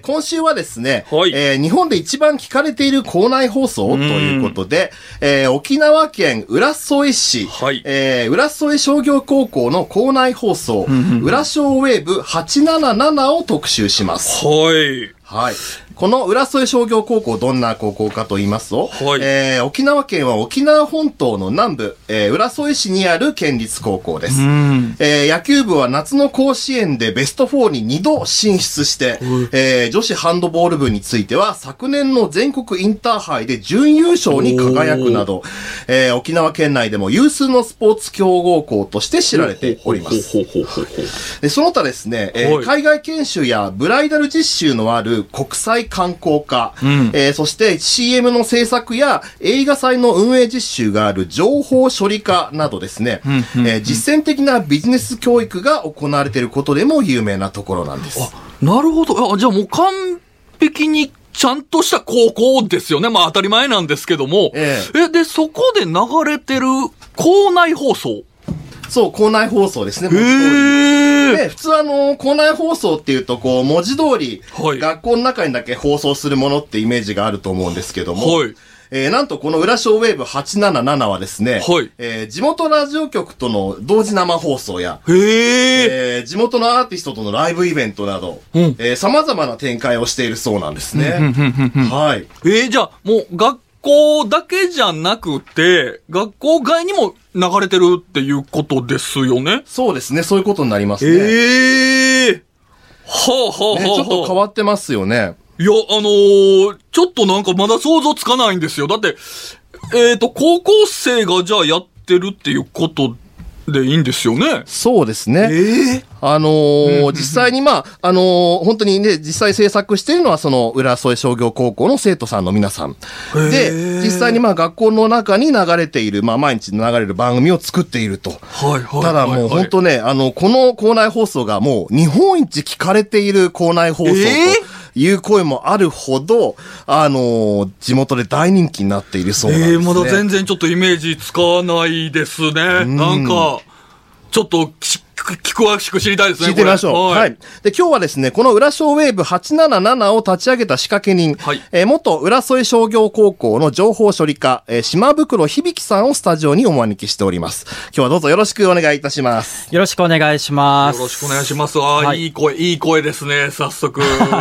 今週はですね、はいえー日本で一番聞かれている校内放送ということで、えー沖縄県浦添市、はいえー浦添商業高校の校内放送、浦商ウェーブ877を特集します。はい。はい。この浦添商業高校、どんな高校かと言いますと、はいえー沖縄県は沖縄本島の南部、えー浦添市にある県立高校です。うん。えー野球部は夏の甲子園でベスト4に2度進出して、えー女子ハンドボール部については昨年の全国インターハイで準優勝に輝くなど、えー沖縄県内でも有数のスポーツ強豪校として知られております。で、その他ですね、えーはい海外研修やブライダル実習のある国際観光課、んえーそして CM の制作や映画祭の運営実習がある情報処理課などですね、えー実践的なビジネス教育が行われていることでも有名なところなんです。なるほど。あじゃあもう完璧にちゃんとした高校ですよね。まあ当たり前なんですけども。ええ、で、そこで流れてる校内放送。そう、校内放送ですね、へ文字通りー。で、普通あの、校内放送っていうと、こう、文字通り、はい学校の中にだけ放送するものってイメージがあると思うんですけども、はいえーなんとこの浦小ウェーブ877はですね、はいえー地元ラジオ局との同時生放送や、へー。えー地元のアーティストとのライブイベントなど、うんえー様々な展開をしているそうなんですね。はい。えー、じゃあもう学校だけじゃなくて、学校外にも流れてるっていうことですよね？そうですね、そういうことになりますね。ええはあはあはあ、ねちょっと変わってますよね。いや、あのーちょっとなんかまだ想像つかないんですよ。だって、えっ、と、高校生がじゃあやってるっていうことでいいんですよね。そうですね。ええあのー実際にまあ、あのー本当にね、実際制作しているのはその浦添商業高校の生徒さんの皆さん。で、実際にまあ学校の中に流れている、まあ毎日流れる番組を作っていると。はいはい。ただもう本当ね、あの、この校内放送がもう日本一聞かれている校内放送という声もあるほど、あの、地元で大人気になっているそうなんです、ね。ええまだ全然ちょっとイメージつかないですね。なんか、ちょっとき、き詳しく知りたいですね。聞いてみましょう。これはい。で、今日はですね、この浦小ウェーブ877を立ち上げた仕掛け人、はいえー元浦添商業高校の情報処理課、えー島袋響さんをスタジオにお招きしております。今日はどうぞよろしくお願いいたします。よろしくお願いします。よろしくお願いします。あ、はいい、い声、いい声ですね、早速。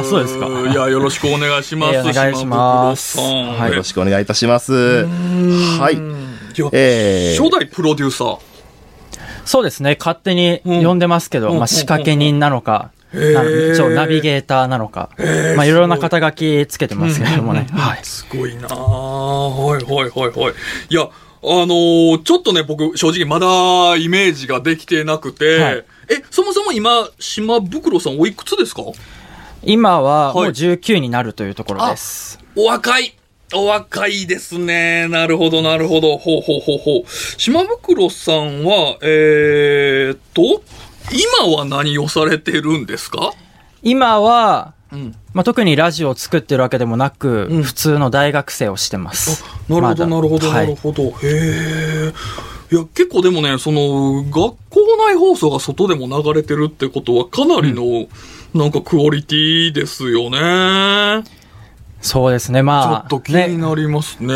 そうですかいや、よろしくお願いします。えーお願いしますはいよろしくお願いいたします。はい。えー初代プロデューサー。そうですね、勝手に呼んでますけど、うん。まあ仕掛け人なのか、一応ナビゲーターなのか、まあいろいろな肩書きつけてますけれどもね。はい。すごいな。あはいはいはいはい。いや、あのーちょっとね、僕、正直まだイメージができてなくて、はい。え、そもそも今、島袋さんおいくつですか？今はもうはい19になるというところです。お若いお若いですね。なるほど、なるほど。ほうほうほうほう。島袋さんは、えーっと、今は何をされてるんですか？今は、うん。まあ特にラジオを作ってるわけでもなく、うん普通の大学生をしてます。なるほど、なるほど、はないるほど。へえ。いや、結構でもね、その、学校内放送が外でも流れてるってことは、かなりの、なんかクオリティですよね。そうですね、ちょまあ。っと気になりますね。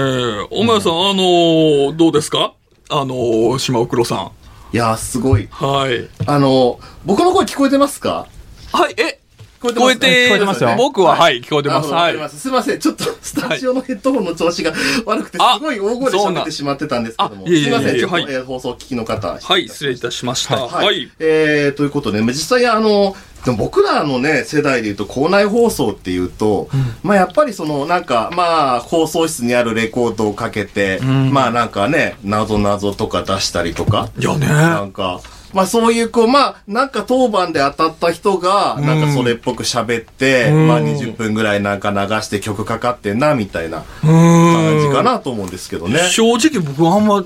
お前さん、あの、どうですか？あの、島袋さん。いやー、すごい。はい。あの、僕の声聞こえてますか？はい、え、聞聞こえて、聞こえてますよ僕は、はい、聞こえてます。はいすすいません。ちょっと、スタジオのヘッドホンの調子が悪くて、あすごい大声で喋ってしまってたんですけども。すいません。ちょっと、放送を聞きの方。はい、失礼いたしました。はい。はい。えー、ということで、まあ実際あの、でも僕らのね、世代で言うと、校内放送っていうと、まあやっぱりその、なんか、まあ、放送室にあるレコードをかけて、まあなんかね、謎謎とか出したりとか、いやね。なんか、まあそういうこう、まあなんか当番で当たった人が、なんかそれっぽく喋って、うんまあ20分ぐらいなんか流して曲かかってんな、みたいなう感じ。かなと思うんですけどね。正直僕あんま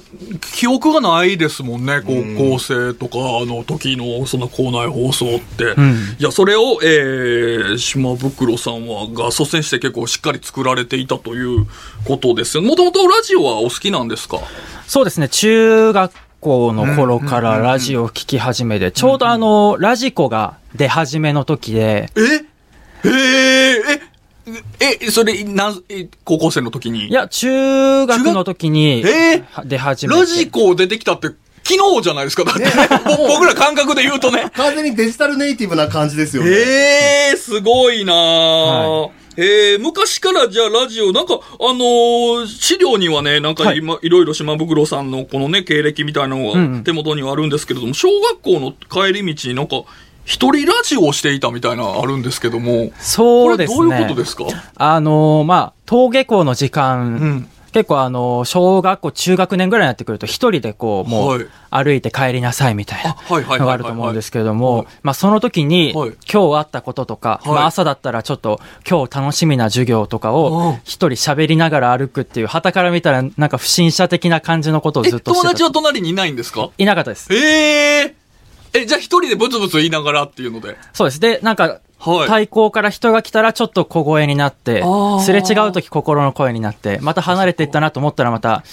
記憶がないですもんね。高校生とかの時のその校内放送って。んいや、それを、えー、島袋さんは、が率先して結構しっかり作られていたということですよ。もともとラジオはお好きなんですか？そうですね、中学校の頃からラジオを聞き始めて、ちょうどあの、ラジコが出始めの時で、え？へえ、え、え、それ、なん、え高校生の時に？いや、中学の時に、え？は出始めて。ラジコ出てきたって、昨日じゃないですか？だって。ね、ぼ 僕ら感覚で言うとね。完全にデジタルネイティブな感じですよね。ええすごいなぁ、はえー、昔からじゃあラジオ、なんか、あのー資料にはね、なんかはい今、い、ろいろ島袋さんのこのね、経歴みたいなのうんうんが手元にはあるんですけれども、小学校の帰り道になんか、一人ラジオをしていたみたいなのあるんですけども、そうですね。これどういうことですか？あのーまあ、登下校の時間、うん。結構あのー小学校、中学年ぐらいになってくると、一人でこう、もはいう歩いて帰りなさいみたいなのがあると思うんですけれども、まあその時に、はい今日あったこととか、はいまあ朝だったらちょっと今日楽しみな授業とかうんを一人喋りながら歩くっていう、旗から見たらなんか不審者的な感じのことをえ、ずっとしてた。友達は隣にいないんですか？いなかったです。えええ、じゃあ一人でブツブツ言いながらっていうので。そうです。で、なんか、はい。対向から人が来たらちょっと小声になってすれ違う時心の声になって、また離れていったなと思ったらまた、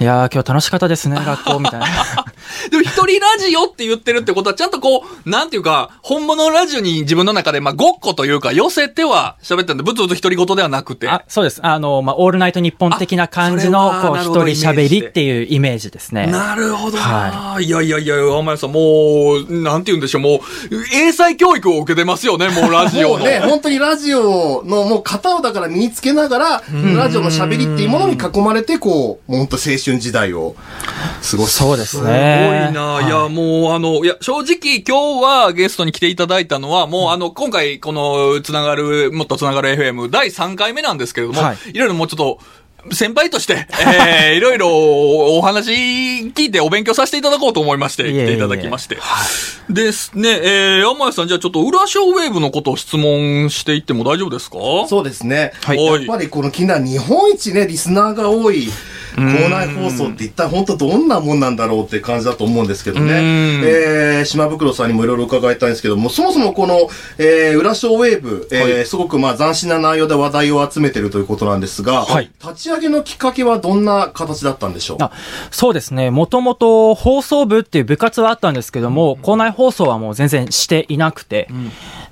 いやー今日楽しかったですね、学校みたいな。でも一人ラジオって言ってるってことは、ちゃんとこう、なんていうか、本物のラジオに自分の中で、まあ、ごっこというか、寄せては喋ったんで、ぶつぶつ独り言ではなくて。あ、そうです。あの、まあ、オールナイト日本的な感じの、こう、一人喋りっていうイメージですね。なるほどな、、はいやいやいや、天谷さん、もう、なんて言うんでしょう、もう、英才教育を受けてますよね、もうラジオの。もうね、本当にラジオのもう型をだから身につけながら、ラジオの喋りっていうものに囲まれて、こう、もう本当青春時代を過ごす。そうですすごいね。な、、はいや、もう、あの、いや、正直、今日はゲストに来ていただいたのは、もう、あの、今回、この、つながる、もっとつながる FM 第3回目なんですけれども、はいい、ろいろもうちょっと、先輩として、えー、いろいろお話聞いてお勉強させていただこうと思いまして、来ていただきまして。ですね、えー、天谷さん、じゃあちょっと裏ショーウェーブのことを質問していっても大丈夫ですか？そうですね。はい。やっぱりこの気になる日本一ね、リスナーが多い校内放送って一体本当どんなもんなんだろうって感じだと思うんですけどね。うん。えー、島袋さんにもいろいろ伺いたいんですけども、そもそもこの、えー、裏ショーウェーブ、えーすごくまあ斬新な内容で話題を集めてるということなんですが、はい。立ち上げのきっかけはどんな形だったんでしょう？あそうですね。もともと放送部っていう部活はあったんですけども、校内放送はもう全然していなくて。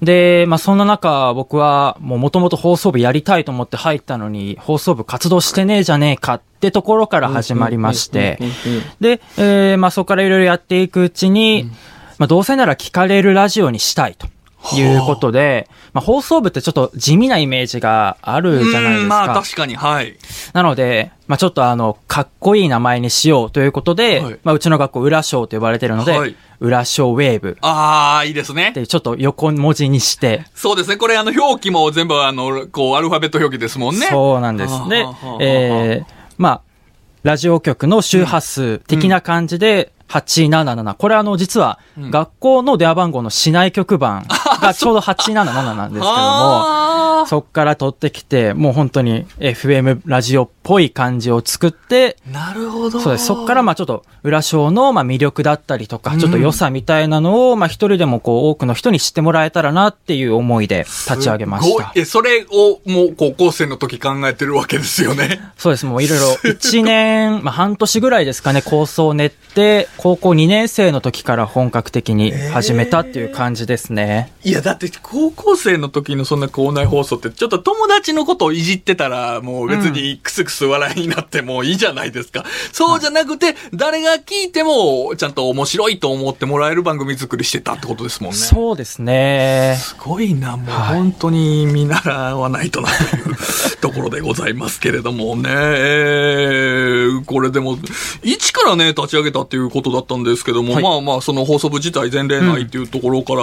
で、まあそんな中、僕はもうもともと放送部やりたいと思って入ったのに、放送部活動してねえじゃねえかってところから始まりまして。で、えーまあそこからいろいろやっていくうちに、まあどうせなら聞かれるラジオにしたいと。いうことで、まあ放送部ってちょっと地味なイメージがあるじゃないですか。うんまあ、確かに、はい。なので、まあちょっとあの、かっこいい名前にしようということで、はいまあうちの学校、裏賞と呼ばれてるので、はい裏賞ウェーブああ、いいですねっ。てちょっと横文字にして、そうですね。これ、あの、表記も全部、あの、こう、アルファベット表記ですもんね。そうなんです。でえー、まあ、ラジオ局の周波数的な感じで、877。これあの、実は、学校の電話番号の市内局番がちょうど877なんですけども、あそっから取ってきて、もう本当に FM ラジオっぽい感じを作って、ーなるほど。そうです。そっからまあちょっと、裏章のまあ魅力だったりとか、ちょっと良さみたいなのを、まあ一人でもこう多くの人に知ってもらえたらなっていう思いで立ち上げました。え、それをもう高校生の時考えてるわけですよね。そうです。もういろいろ1年、まあ半年ぐらいですかね、構想を練って、高校2年生の時から本格的に始めたっていう感じですね。いや、だって高校生の時のそんな校内放送って、ちょっと友達のことをいじってたら、もう別にクスクス笑いになってもいいじゃないですか。そうじゃなくて、誰が聞いても、ちゃんと面白いと思ってもらえる番組作りしてたってことですもんね。そうですね。すごいな、もうはい本当に見習わないとなという ところでございますけれどもね。えーこれでも、一からね、立ち上げたっていうことだったんですけども、はいまあまあ、その放送部自体前例ないっていうところから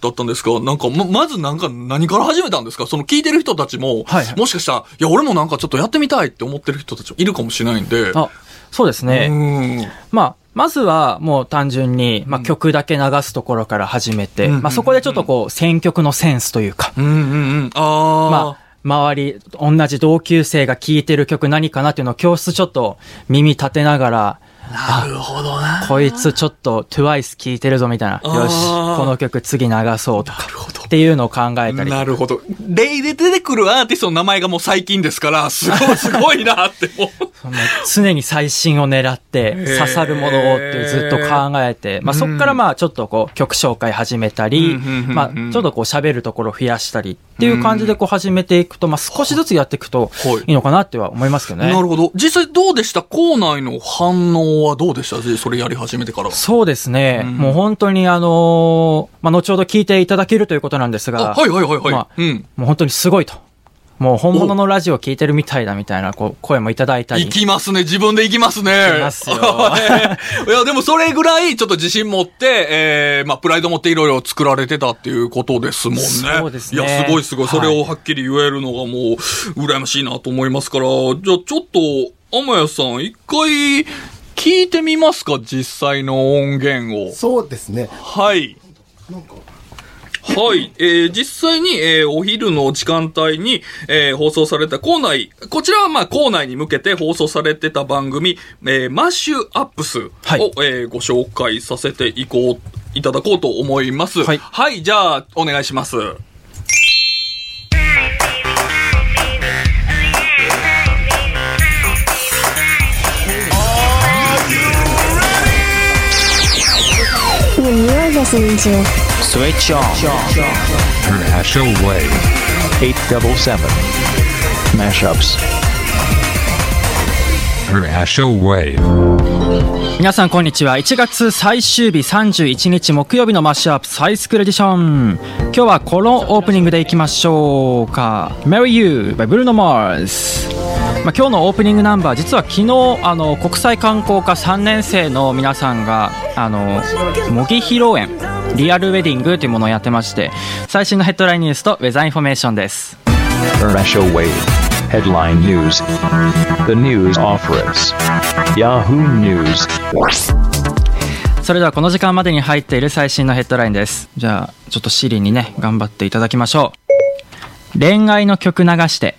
だったんですが、なんかま、まずなんか何から始めたんですか？その聞いてる人たちも、はいはいもしかしたら、いや、俺もなんかちょっとやってみたいって思ってる人たちもいるかもしれないんで。あ、そうですね。うんまあ、まずはもう単純に、まあ曲だけ流すところから始めて、うんまあそこでちょっとこう選曲のセンスというか、うんうんうん。ああ。まあ、周り、同じ同級生が聴いてる曲何かなっていうのを教室ちょっと耳立てながら、なるほどな。こいつちょっと TWICE 聴いてるぞみたいな、よし、この曲次流そうとかなるほど、っていうのを考えたり。なるほど。例で出てくるアーティストの名前がもう最近ですから、すごい、すごいなってもう。その常に最新を狙ってー刺さるものをってずっと考えて、まあそっからまあちょっとこう曲紹介始めたりまあちょっとこう喋るところ増やしたりっっていう感じでこう始めていくと、まあ少しずつやっていくとはいいいのかなっては思いますけどね。なるほど。実際どうでした？校内の反応はどうでした？それやり始めてから。そうですね。うんもう本当にあのーまあ後ほど聞いていただけるということなんですが、あ、はいはいはいはい。まあうん。もう本当にすごいと。もう本物のラジオを聞いてるみたいだみたいなこう声もいただいたり。行きますね。自分で行きますね。行きますよ いや、でもそれぐらいちょっと自信持って、えー、まあ、プライド持っていろいろ作られてたっていうことですもんね。そうですねいや、すごいすごい。それをはっきり言えるのがもう、羨ましいなと思いますから、じゃあちょっと、天谷さん、一回、聞いてみますか？実際の音源を。そうですね。はい。はい。えー実際に、えーお昼の時間帯に、えー放送された校内、こちらはまあ校内に向けて放送されてた番組、えーマッシュアップスを、はいえーご紹介させていこう、いただこうと思います。はいはい、じゃあ、お願いします。You're listening to Switch on. International Wave 877 Mashups. International Wave 皆さんこんにちは。1月最終日31日木曜日の Mashup High School Edition。今日はこのオープニングでいきましょうか。Marry You by Bruno Mars。まあ、今日のオープニングナンバー実は昨日あの国際観光科3年生の皆さんがあの模擬披露宴リアルウェディングというものをやってまして最新のヘッドラインニュースとウェザーインフォメーションです. Headline News. The News Offers. Yahoo News. それではこの時間までに入っている最新のヘッドラインです。じゃあちょっとシリにね頑張っていただきましょう。恋愛の曲流して。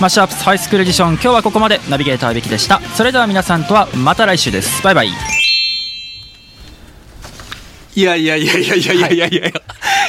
Mashup High School Edition。今日はここまで。ナビゲーターべきでした。それでは皆さんとはまた来週です。バイバイいやいやいやいやいやいやいやい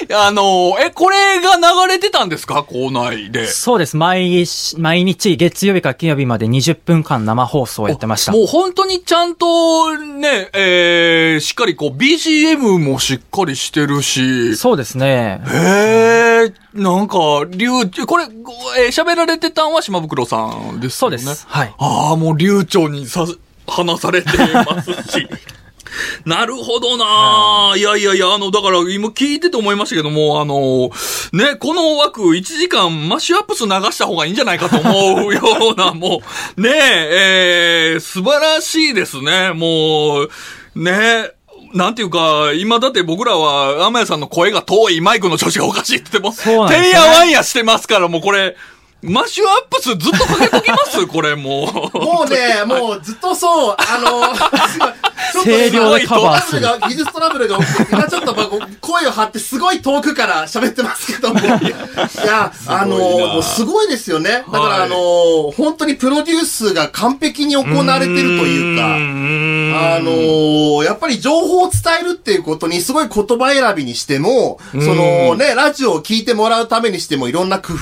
や、あの、え、これが流れてたんですか？校内で。そうです毎日毎日月曜日から金曜日まで20分間生放送をやってましたもう本当にちゃんとね、えー、しっかりこう BGM もしっかりしてるし。そうですねへえ、なんか、流、これ、ごえー喋られてたんは島袋さんですよね？そうですはいああ、もう流暢にさ、話されてますし。なるほどなぁ。いやいやいや、あの、だから今聞いてて思いましたけども、あの、ね、この枠1時間マッシュアップス流した方がいいんじゃないかと思うような、もう、ねえ、えー、素晴らしいですね。もう、ねなんていうか、今だって僕らは、天谷さんの声が遠いマイクの調子がおかしいって言っても、そうなんですよねてんやわんやしてますから、もうこれ、マッシュアップスずっとかけときます？これもう。もうね、もうずっとそう、あの、声量でカバーす技術トラブルが起きて、今ちょっと僕声を張ってすごい遠くから喋ってますけども。いや、あの、すごいですよね。だから、はい。あの、本当にプロデュースが完璧に行われてるというか、あのやっぱり情報を伝えるっていうことにすごい言葉選びにしても、そのね、ラジオを聞いてもらうためにしてもいろんな工夫、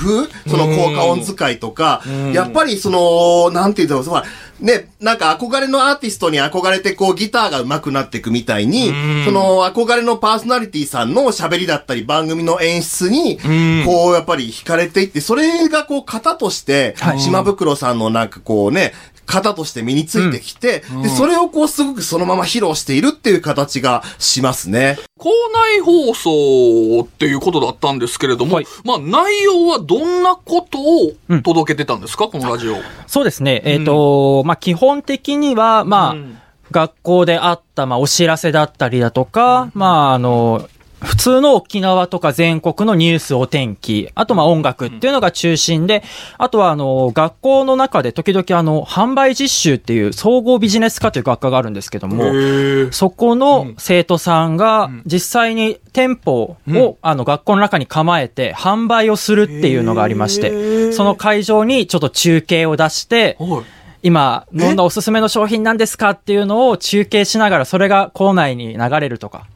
その効果音使いとか、やっぱりその、なんていうの、そのね、なんか憧れのアーティストに憧れてこうギターが上手くなっていくみたいに、その憧れのパーソナリティさんの喋りだったり番組の演出に、こうやっぱり惹かれていって、それがこう型として、島袋さんのなんかこうね、型として身についてきて、で、それをこうすごくそのまま披露しているっていう形がしますね。校内放送っていうことだったんですけれども、はい。まあ内容はどんなことを届けてたんですか、このラジオ。そうですね。えっ、と、まあ、基本的には、まあ、うん。学校であった、まあ、お知らせだったりだとか、まあ、あの、普通の沖縄とか全国のニュース、お天気、あとまあ音楽っていうのが中心で、あとはあの、学校の中で時々あの、販売実習っていう総合ビジネス科という学科があるんですけども、へそこの生徒さんが実際に店舗を、あの学校の中に構えて販売をするっていうのがありまして、その会場にちょっと中継を出して、はい。今飲んだおすすめの商品なんですかっていうのを中継しながらそれが校内に流れるとか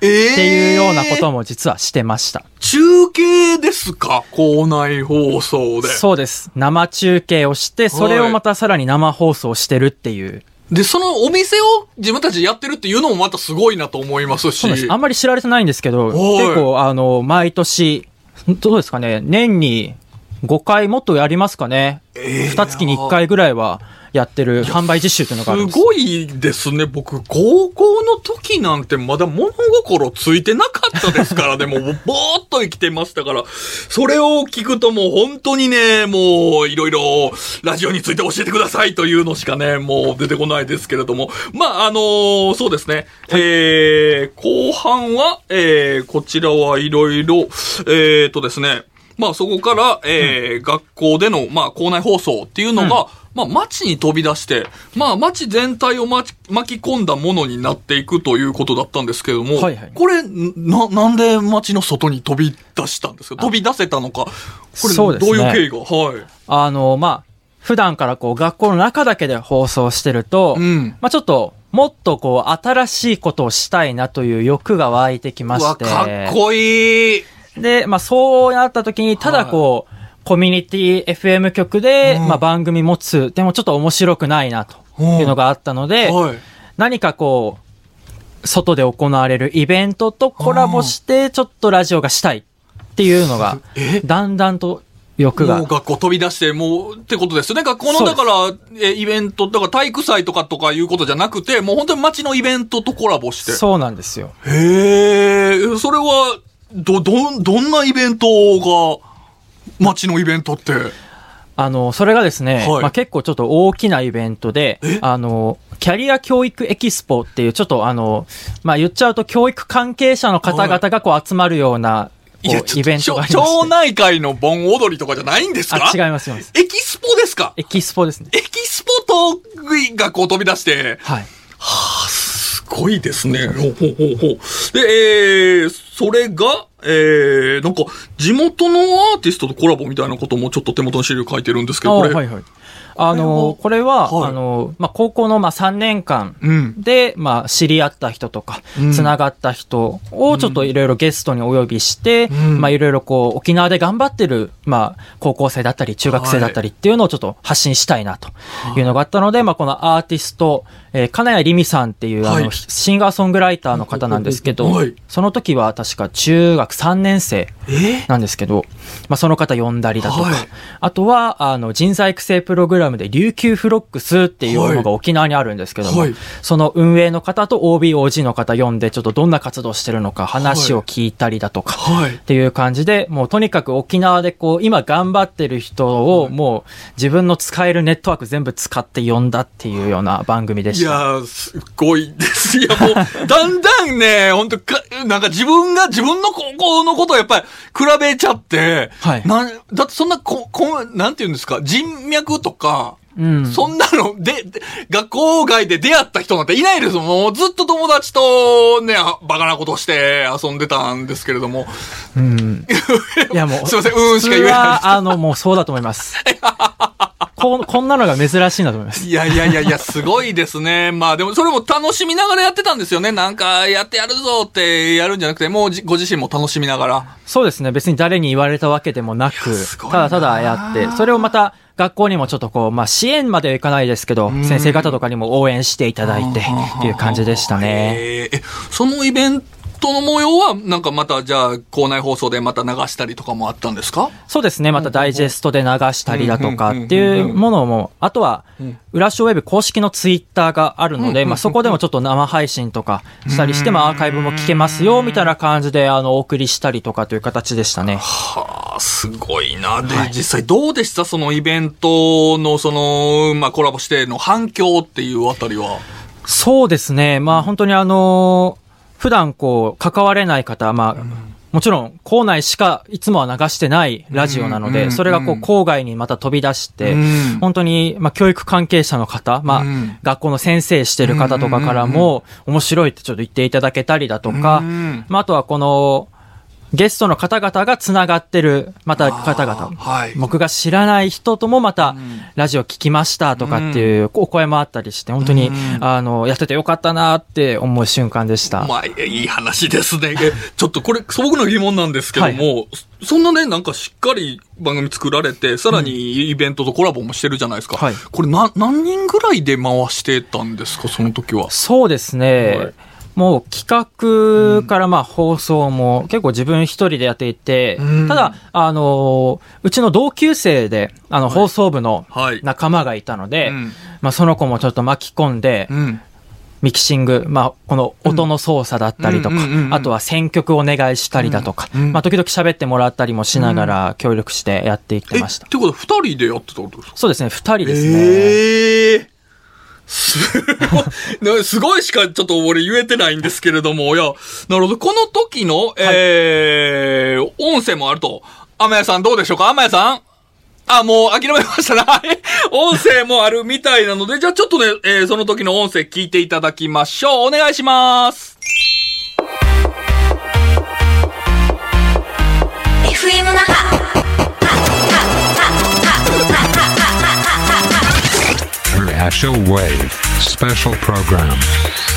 えーっていうようなことも実はしてました。中継ですか？校内放送で。そうです。生中継をして、それをまたさらに生放送してるっていう。で、そのお店を自分たちでやってるっていうのもまたすごいなと思いますし。そうです。あんまり知られてないんですけど、はい結構、あの、毎年、どうですかね、年に5回もっとやりますかね？二2月に1回ぐらいはやってる販売実習っていうのがあるんですす。ごいですね。僕、高校の時なんてまだ物心ついてなかったですからね。もう、ぼーっと生きてましたから。それを聞くともう本当にね、もう、いろいろ、ラジオについて教えてくださいというのしかね、もう出てこないですけれども。まあ、あのーそうですね。えー、後半は、えー、こちらはいろいろ、えーとですね、まあそこから、えー学校での、まあ校内放送っていうのが、まあ街に飛び出して、まあ街全体を巻き込んだものになっていくということだったんですけども、はいはいこれ、な、なんで街の外に飛び出したんですか？飛び出せたのか？これ、どういう経緯が？はい。あの、まあ、普段からこう学校の中だけで放送してると、うんまあちょっと、もっとこう、新しいことをしたいなという欲が湧いてきまうわ、して。かっこいい。で、まあそうなった時に、ただこう、コミュニティ FM 局で、うんまあ番組持つ、でもちょっと面白くないなというのがあったので、はい。何かこう、外で行われるイベントとコラボして、ちょっとラジオがしたいっていうのがえ、だんだんと欲がもう。学校飛び出して、もう、ってことですよね。学校の、だから、え、イベント、だから体育祭とかとかいうことじゃなくて、もう本当に街のイベントとコラボして。そうなんですよ。へえ、それは、ど、どん、どんなイベントが、街のイベントって。あの、それがですね、はいまあ、結構ちょっと大きなイベントで、あの、キャリア教育エキスポっていう、ちょっとあの、まあ、言っちゃうと教育関係者の方々がこう集まるような、こうイベントがありま町して。内会の盆踊りとかじゃないんですか？あ、違います、違います。エキスポですか？エキスポですね。エキスポとがこう飛び出して、はい。すごいですね。ほうほうほうほう。で、えー、それが、えー、なんか、地元のアーティストとコラボみたいなこともちょっと手元の資料書いてるんですけあど、これ、はいはい。あの、これは、はい。あの、まあ、高校のまあ3年間うん。で、まあ、知り合った人とかうん、つながった人をちょっといろいろゲストにお呼びして、うん。まあ、いろいろこう、沖縄で頑張ってる、まあ、高校生だったり、中学生だったりっていうのをちょっと発信したいなというのがあったので、まあ、このアーティスト、えー金谷りみさんっていう、あはい。の、シンガーソングライターの方なんですけどはい、その時は確か中学3年生え？なんですけど、まあ、その方呼んだりだとか、はい。あとは、あの、人材育成プログラムで、琉球フロックスっていうのが沖縄にあるんですけども、はい。その運営の方と OB、OG の方呼んで、ちょっとどんな活動してるのか話を聞いたりだとか、はい。っていう感じで、もうとにかく沖縄でこう、今頑張ってる人を、もう自分の使えるネットワーク全部使って呼んだっていうような番組でいした。やー、すっごいです。いや、もう、だんだんね、本当か、なんか自分が自分の高校のことをやっぱり比べちゃって、はいなんだってそんなこ、こなんて言うんですか、人脈とか、うん。そんなので、で学校外で出会った人なんていないですもうずっと友達とね、あバカなことして遊んでたんですけれども。うん。いやもう、すいませんうんしか言えないあの、もうそうだと思います。ここんなのが珍しいなと思います。いやいやいやいや、すごいですね。まあでもそれも楽しみながらやってたんですよね。なんかやってやるぞってやるんじゃなくて、もうじご自身も楽しみながら。そうですね。別に誰に言われたわけでもなくいやすごい、たなだただやって、それをまた学校にもちょっとこう、まあ支援まではいかないですけど、先生方とかにも応援していただいてっていう感じでしたね。えーえ、そのイベントの模様は、なんかまたじゃあ、校内放送でまた流したりとかもあったんですか？そうですね。またダイジェストで流したりだとかっていうものも、あとは、浦小ウェブ公式のツイッターがあるので、まあそこでもちょっと生配信とかしたりして、まあアーカイブも聞けますよ、みたいな感じで、あの、お送りしたりとかという形でしたね。はあ、すごいな。で、実際どうでした？そのイベントの、その、まあコラボしての反響っていうあたりは？そうですね。まあ本当にあの普段こう、関われない方、まあ、もちろん、校内しかいつもは流してないラジオなのうん。で、それがこう、校外にまた飛び出してうん、本当に、まあ、教育関係者の方、まあうん、学校の先生してる方とかからも、面白いってちょっと言っていただけたりだとかうん、まあ、あとはこの、ゲストの方々が繋がってる、また方々。はい。僕が知らない人ともまた、ラジオ聞きましたとかっていうお声もあったりして、本当に、あの、やっててよかったなって思う瞬間でした。まあ、いい話ですね。えちょっとこれ、素朴な疑問なんですけども、そんなね、なんかしっかり番組作られて、さらにイベントとコラボもしてるじゃないですか。はいこれな、何人ぐらいで回してたんですか、その時は？そうですね。はいもう企画からまあ放送も結構自分一人でやっていて、うん。ただ、あの、うちの同級生で、あの、放送部のはい。仲間がいたので、うん。まあその子もちょっと巻き込んで、うん。ミキシング、まあ、この音の操作だったりとかあとは選曲お願いしたりだとか、まあ、時々喋ってもらったりもしながら協力してやっていってえ、ました。ってことは二人でやってたことですか？そうですね、二人ですね。ええすごい、ねすごいしかちょっと俺言えてないんですけれども、いや、なるほど。この時の、えー、音声もあると。天谷さんどうでしょうか？天谷さん？あ、もう諦めましたな。音声もあるみたいなので、じゃあちょっとね、えーその時の音声聞いていただきましょう。お願いします。Asho Wave Special Program.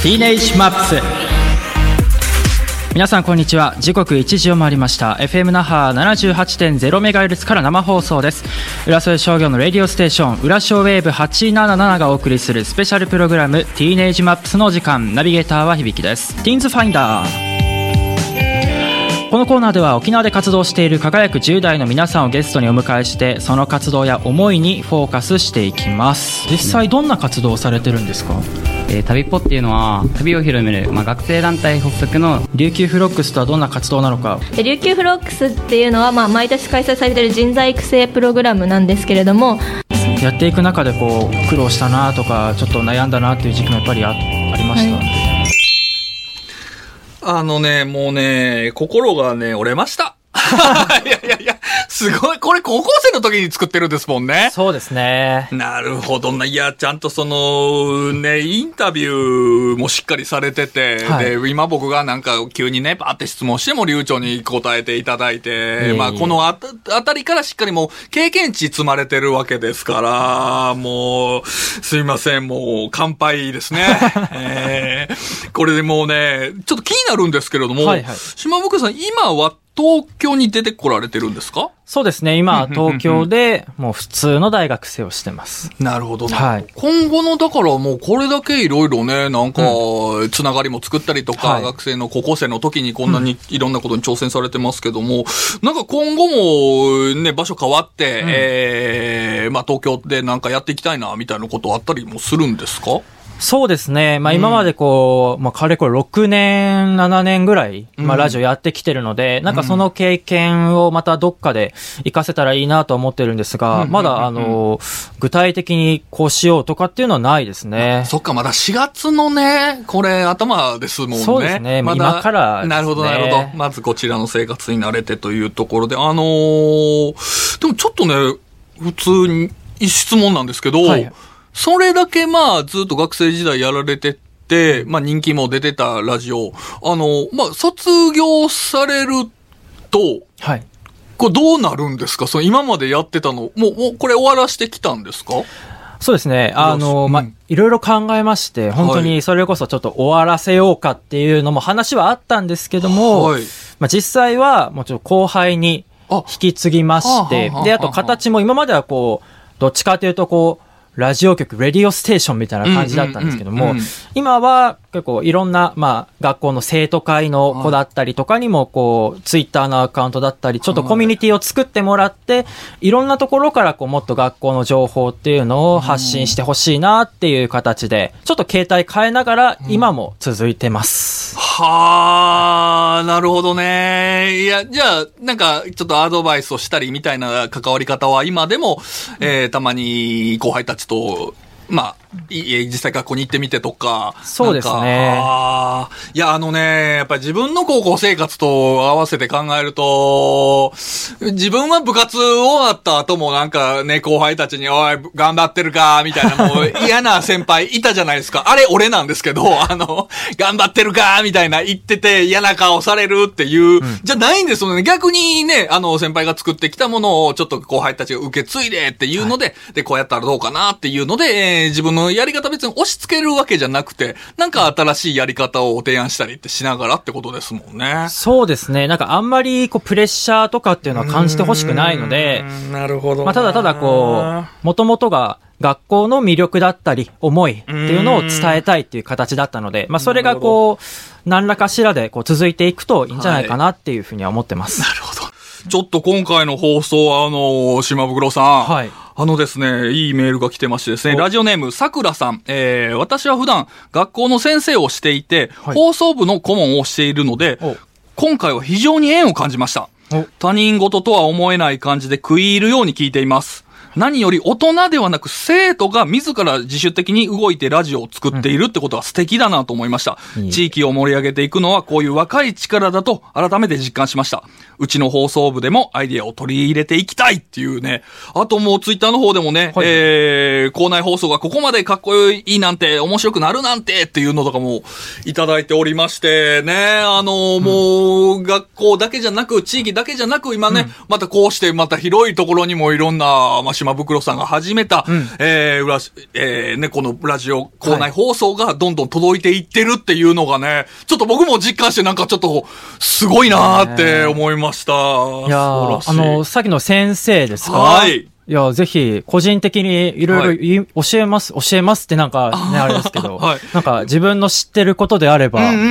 ティーネイジマップス。皆さんこんにちは。時刻1時を回りました。FM 那覇 78.0MHz から生放送です。浦添商業の radio station、浦商 WAVE 877がお送りする special program、Teenage Maps の時間。ナビゲーターは響です。 Teens Finder。このコーナーでは沖縄で活動している輝く10代の皆さんをゲストにお迎えしてその活動や思いにフォーカスしていきます。実際どんな活動をされてるんですか？えー旅ポっていうのは旅を広める、まあ、学生団体発足の琉球フロックスとはどんな活動なのか。で琉球フロックスっていうのは、まあ、毎年開催されている人材育成プログラムなんですけれども。やっていく中でこう苦労したなとかちょっと悩んだなっていう時期もやっぱりあありました、はあのね、もうね、心がね、折れました。いやいやいや、すごい。これ高校生の時に作ってるんですもんね。そうですねなるほどな。いや、ちゃんとその、ね、インタビューもしっかりされてて、はいで、今僕がなんか急にね、パーって質問しても流暢に答えていただいて、えまあ、このあたあたりからしっかりもう経験値積まれてるわけですから、もう、すいません、もう、乾杯ですね。えーこれでもうね、ちょっと気になるんですけれども、はいはい島袋さん、今は東京に出てこられてるんですか？そうですね。今東京でもう普通の大学生をしてます。なるほど。な。はい。今後の、だからもうこれだけいろいろね、なんか、つながりも作ったりとか、はい。学生の高校生の時にこんなにいろんなことに挑戦されてますけども、なんか今後もね、場所変わって、えー、まあ東京でなんかやっていきたいな、みたいなことあったりもするんですか？そうですね。まあ今までこう、まあかれこれ6年、7年ぐらい、まあラジオやってきてるので、なんかその経験をまたどっかで活かせたらいいなと思ってるんですが、まだあの、具体的にこうしようとかっていうのはないですね。そっか、まだ4月のね、これ頭ですもんね。そうですね。まだ。今からね。なるほど、なるほど。まずこちらの生活に慣れてというところで、あのーでもちょっとね、普通に質問なんですけど、はいそれだけまあずっと学生時代やられてて、まあ人気も出てたラジオ、あの、まあ卒業されると、はい。これどうなるんですか？その今までやってたの、もう、もうこれ終わらしてきたんですか？そうですね。あの、まあうん、いろいろ考えまして、本当はいにそれこそちょっと終わらせようかっていうのも話はあったんですけども、はい。まあ実際はもうちょっと後輩にあ引き継ぎましてで、あと形も今まではこう、どっちかというとこう、ラジオ局、レディオステーションみたいな感じだったんですけども今は結構いろんな、まあ、学校の生徒会の子だったりとかにも、こう、ツイッターのアカウントだったり、ちょっとコミュニティを作ってもらって、いろんなところからこう、もっと学校の情報っていうのを発信してほしいなっていう形で、ちょっと携帯変えながら、今も続いてます。はあ、なるほどね。いや、じゃあ、なんか、ちょっとアドバイスをしたりみたいな関わり方は今でも、えーたまに後輩たちと、まあ、い実際学校に行ってみてとか。そうですねいや、あのね、やっぱり自分の高校生活と合わせて考えると、自分は部活終わった後もなんかね、後輩たちに、おい、頑張ってるか、みたいなもう 嫌な先輩いたじゃないですか。あれ、俺なんですけど、あの、頑張ってるか、みたいな言ってて嫌な顔されるっていう、じゃないんですよね。逆にね、あの、先輩が作ってきたものをちょっと後輩たちが受け継いでっていうので、で、こうやったらどうかなっていうので、えー自分のやり方別に押し付けるわけじゃなくて、なんか新しいやり方を提案したりってしながらってことですもんね。そうですね。なんかあんまりこうプレッシャーとかっていうのは感じてほしくないので、なるほどまあ、ただただこう、もともとが学校の魅力だったり、思いっていうのを伝えたいっていう形だったので、まあ、それがこう、何らかしらでこう続いていくといいんじゃないかなっていうふうには思ってます。なるほど。ちょっと今回の放送は、あの、島袋さん。はい。あのですね、いいメールが来てましてですね、ラジオネーム、さくらさん。えー、私は普段、学校の先生をしていて、はい放送部の顧問をしているのでお、今回は非常に縁を感じましたお。他人事とは思えない感じで食い入るように聞いています。何より大人ではなく生徒が自ら自主的に動いてラジオを作っているってことは素敵だなと思いました。いい地域を盛り上げていくのはこういう若い力だと改めて実感しました。うちの放送部でもアイディアを取り入れていきたいっていうね。あともうツイッターの方でもね、はいえー、校内放送がここまでかっこいいなんて面白くなるなんてっていうのとかもいただいておりましてね、あのもう学校だけじゃなく、地域だけじゃなく今ね、またこうしてまた広いところにもいろんな、まあ、島袋さんが始めた、えー、裏し、えー、ね、このラジオ校内放送がどんどん届いていってるっていうのがね、ちょっと僕も実感してなんかちょっと、すごいなーって思いました。いやあの、さっきの先生ですか？はい。いや、ぜひ、個人的にいろいろ教えます、教えますってなんかね、あれですけど、はいなんか自分の知ってることであれば、うんうんうんう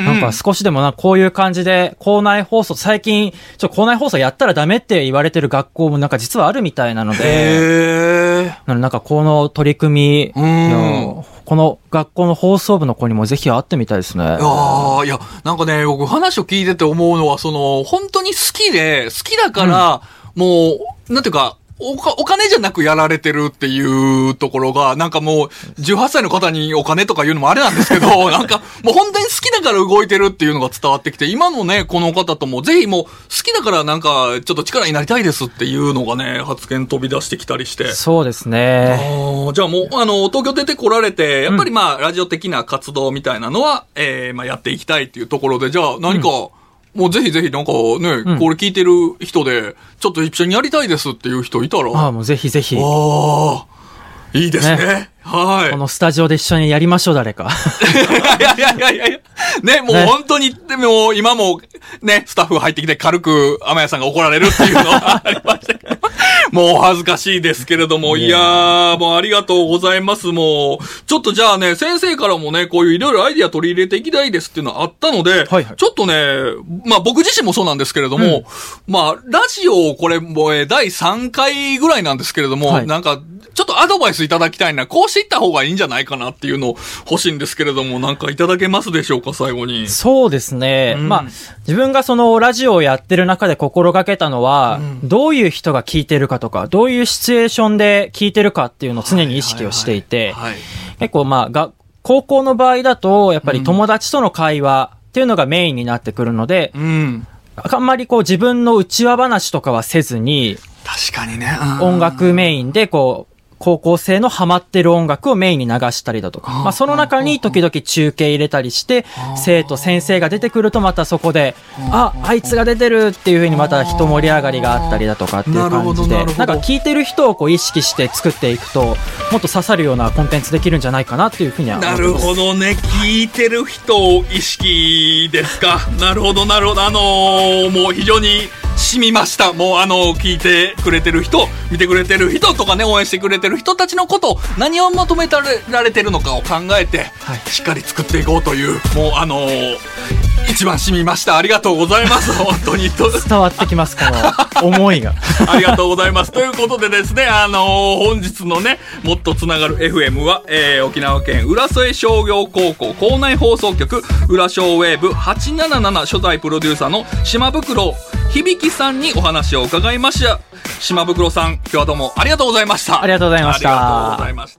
ん。なんか少しでもな、こういう感じで、校内放送、最近、ちょ、校内放送やったらダメって言われてる学校もなんか実はあるみたいなので。なんかこの取り組み、この学校の放送部の子にもぜひ会ってみたいですね。ああ、いや、なんかね、僕話を聞いてて思うのは、その、本当に好きで、好きだから、もう、なんていうか、お金じゃなくやられてるっていうところが、なんかもう、18歳の方にお金とか言うのもあれなんですけど、なんか、もう本当に好きだから動いてるっていうのが伝わってきて、今のね、この方とも、ぜひもう、好きだからなんか、ちょっと力になりたいですっていうのがね、発言飛び出してきたりして。そうですね。じゃあもう、あの、東京出てこられて、やっぱりまあ、ラジオ的な活動みたいなのは、えーまあ、やっていきたいっていうところで、じゃあ何か、もうぜひぜひなんかね、ん。これ聞いてる人で、ちょっと一緒にやりたいですっていう人いたら、ああ、もうぜひぜひ、こああ、いいですね。ねはい。のスタジオで一緒にやりましょう、誰か。いやいやいやいやいや。ね、もうね本当に、でも今もね、スタッフが入ってきて軽く天谷さんが怒られるっていうのはありましたけど。もう恥ずかしいですけれども、いやー、もうありがとうございます。もう、ちょっとじゃあね、先生からもね、こういういろいろアイディア取り入れていきたいですっていうのはあったので、はいちょっとね、まあ僕自身もそうなんですけれども、まあ、ラジオこれもうえー第3回ぐらいなんですけれども、はいなんか、ちょっとアドバイスいただきたいな、こうしていった方がいいんじゃないかなっていうのを欲しいんですけれども、なんかいただけますでしょうか、最後に。そうですね。うんまあ、自分がそのラジオをやってる中で心がけたのは、どういう人が聞いてるかとか、どういうシチュエーションで聞いてるかっていうのを常に意識をしていて、はい。結構まあ、が、高校の場合だと、やっぱり友達との会話っていうのがメインになってくるので、うん。あんまりこう自分の内輪話とかはせずに、確かにね。音楽メインでこう、高校生のハマってる音楽をメインに流したりだとか、まあその中に時々中継入れたりして、生徒先生が出てくるとまたそこで、あ、あいつが出てるっていう風にまた人盛り上がりがあったりだとかっていうなるほ感じで、どなるほどなんか聞いてる人をこう意識して作っていくと、もっと刺さるようなコンテンツできるんじゃないかなっていう風には思っなるてます。ほどね。聞いてる人を意識ですか？なるほど、なるほど。あのーもう非常に染みました。もうあの聞いてくれてる人、見てくれてる人とかね、応援してくれてる人たちのことを何を求められられてるのかを考えて、はいしっかり作っていこうという、もうあのー一番染みました。ありがとうございます。本当に。と伝わってきます、この 思いが。ありがとうございます。ということでですね、あのー本日のね、もっとつながる FM は、えー沖縄県浦添商業高校校内放送局、浦小ウェーブ877初代プロデューサーの島袋響さんにお話を伺いました。島袋さん、今日はどうもありがとうございました。ありがとうございましたありがとうございました。